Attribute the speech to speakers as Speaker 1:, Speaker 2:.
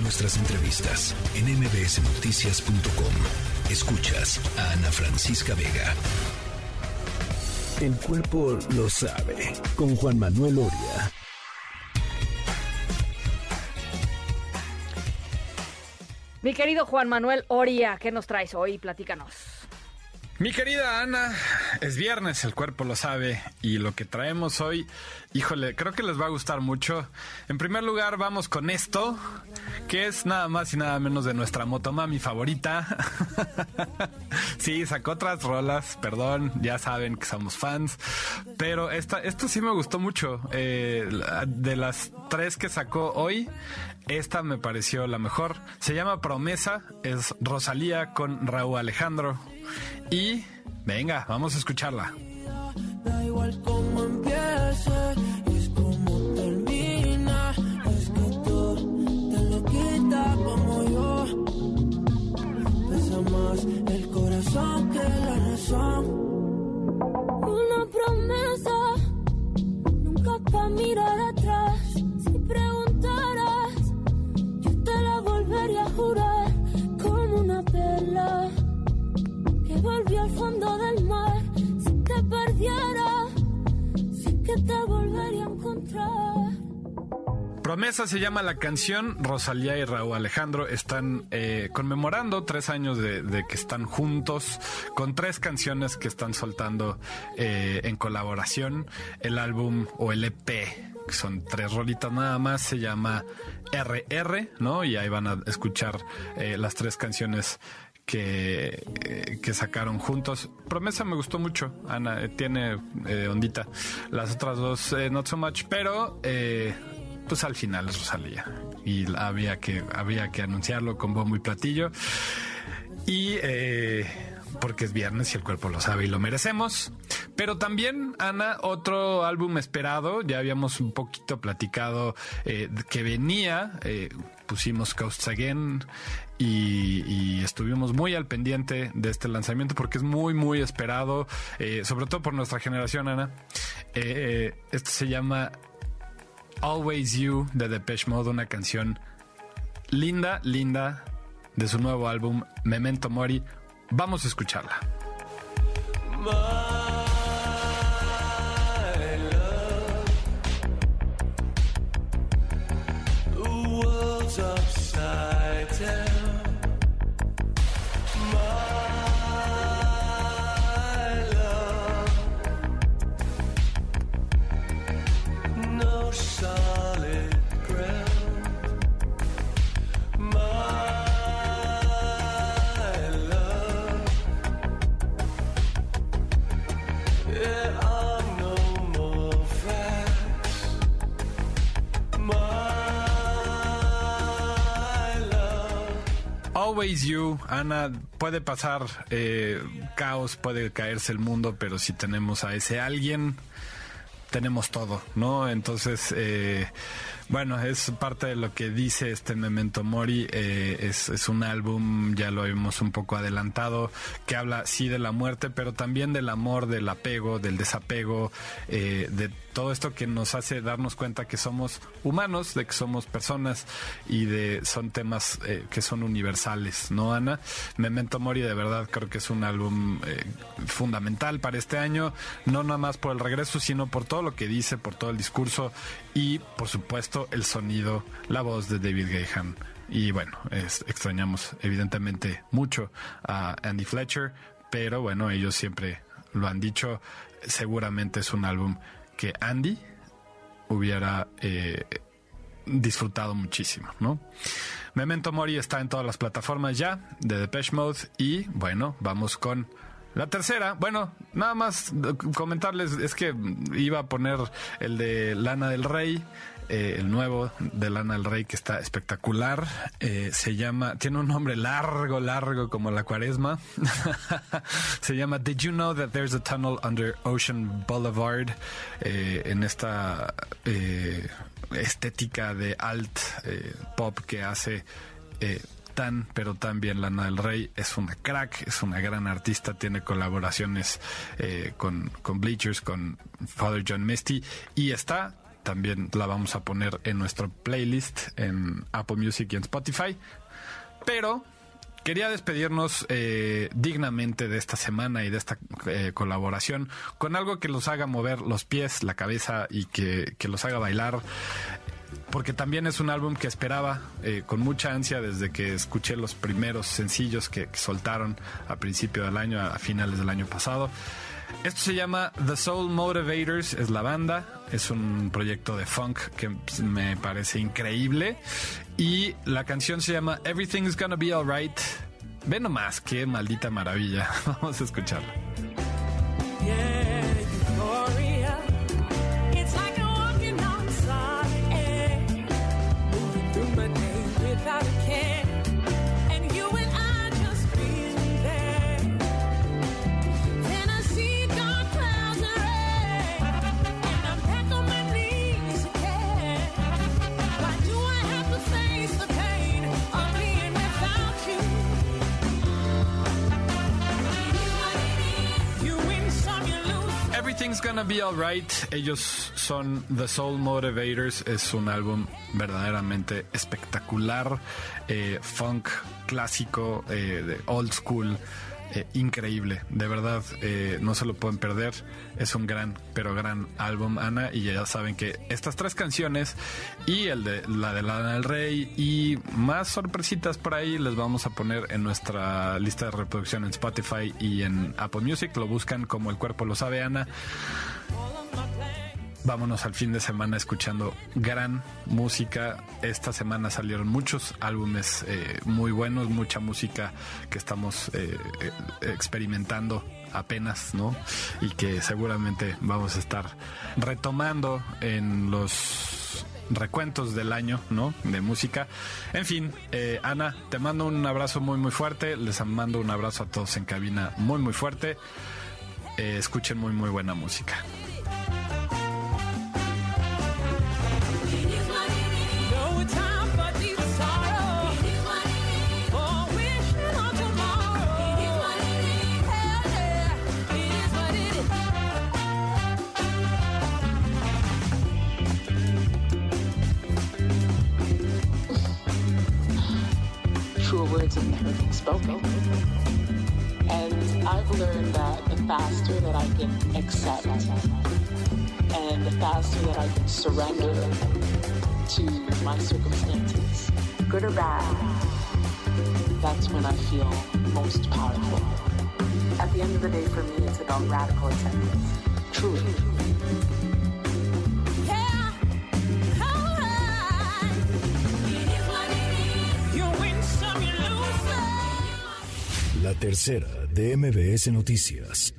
Speaker 1: nuestras entrevistas en mbsnoticias.com. Escuchas a Ana Francisca Vega. El cuerpo lo sabe con Juan Manuel Oria.
Speaker 2: Mi querido Juan Manuel Oria, ¿qué nos traes hoy? Platícanos.
Speaker 3: Mi querida Ana, es viernes, el cuerpo lo sabe y lo que traemos hoy, híjole, creo que les va a gustar mucho. En primer lugar, vamos con esto, que es nada más y nada menos de nuestra motomami favorita. sí, sacó otras rolas, perdón, ya saben que somos fans, pero esta, esto sí me gustó mucho. Eh, de las tres que sacó hoy, esta me pareció la mejor. Se llama Promesa, es Rosalía con Raúl Alejandro. Y venga, vamos a escucharla.
Speaker 4: Promesa
Speaker 3: se llama la canción. Rosalía y Raúl Alejandro están eh, conmemorando tres años de, que están juntos con tres canciones que están soltando eh, en colaboración. El álbum o el EP, que son tres rolitas nada más, se llama RR, ¿no? Y ahí van a escuchar eh, las tres canciones que, que sacaron juntos. Promesa me gustó mucho, Ana, tiene ondita. Las otras dos, eh, not so much, pero pues al final es Rosalía. Y había que, había que anunciarlo con bombo y platillo. Y eh, porque es viernes y el cuerpo lo sabe y lo merecemos. Pero también, Ana, otro álbum esperado. Ya habíamos un poquito platicado eh, que venía. eh, pusimos Coasts Again y, estuvimos muy al pendiente de este lanzamiento porque es muy, muy esperado, sobre todo por nuestra generación, Ana. Este se llama Always You de Depeche Mode, una canción linda, linda de su nuevo álbum Memento Mori. Vamos a escucharla. Always You, Ana, puede pasar eh, caos, puede caerse el mundo, pero si tenemos a ese alguien, tenemos todo, ¿no? Entonces, eh, bueno, es parte de lo que dice este Memento Mori. eh, es, un álbum, ya lo hemos un poco adelantado, que habla sí de la muerte, pero también del amor, del apego, del desapego, eh, de todo esto que nos hace darnos cuenta que somos humanos, de que somos personas y de son temas eh, que son universales, ¿no, Ana? Memento Mori de verdad creo que es un álbum eh, fundamental para este año, no nada más por el regreso, sino por todo lo que dice, por todo el discurso y por supuesto el sonido, la voz de David Gahan. Y bueno, extrañamos evidentemente mucho a Andy Fletcher, pero bueno, ellos siempre lo han dicho, seguramente es un álbum que Andy hubiera eh, disfrutado muchísimo, ¿no? Memento Mori está en todas las plataformas ya de Depeche Mode y bueno, vamos con la tercera. Bueno, nada más comentarles es que iba a poner el de Lana del Rey. Eh, el nuevo de Lana del Rey que está espectacular. Eh, se llama tiene un nombre largo largo como la cuaresma. Se llama Did you know that there's a tunnel under Ocean Boulevard Eh, en esta estética de alt pop que hace tan pero tan bien Lana del Rey. Es una crack es una gran artista. Tiene colaboraciones con, con Bleachers con Father John Misty. Y está también la vamos a poner en nuestro playlist en Apple Music y en Spotify. Pero quería despedirnos eh, dignamente de esta semana y de esta eh, colaboración con algo que los haga mover los pies, la cabeza y que, que los haga bailar. Porque también es un álbum que esperaba eh, con mucha ansia desde que escuché los primeros sencillos que, soltaron a principio del año, a finales del año pasado. Esto se llama The Soul Motivators, es la banda, es un proyecto de funk que me parece increíble y la canción se llama Everything's Gonna Be Alright. Ve nomás, qué maldita maravilla. Vamos a escucharla. Everything's Gonna Be Alright. Ellos son The Soul Motivators. Es un álbum verdaderamente espectacular. eh, funk clásico, eh, de old school. Eh, increíble, de verdad, eh, no se lo pueden perder. Es un gran, pero gran álbum, Ana. Y ya saben que estas tres canciones y el de la de Lana del Rey y más sorpresitas por ahí les vamos a poner en nuestra lista de reproducción en Spotify y en Apple Music. Lo buscan como el cuerpo lo sabe, Ana. Vámonos al fin de semana escuchando gran música. Esta semana salieron muchos álbumes eh, muy buenos, mucha música que estamos eh, eh, experimentando apenas, ¿no? Y que seguramente vamos a estar retomando en los recuentos del año, ¿no? De música. En fin, eh, Ana, te mando un abrazo muy, muy fuerte. Les mando un abrazo a todos en cabina muy, muy fuerte. Eh, escuchen muy, muy buena música.
Speaker 5: Words have never been spoken. And I've learned that the faster that I can accept and the faster that I can surrender to my circumstances, good or bad, that's when I feel most powerful. At the end of the day, for me, it's about radical acceptance.
Speaker 1: Tercera de MBS Noticias.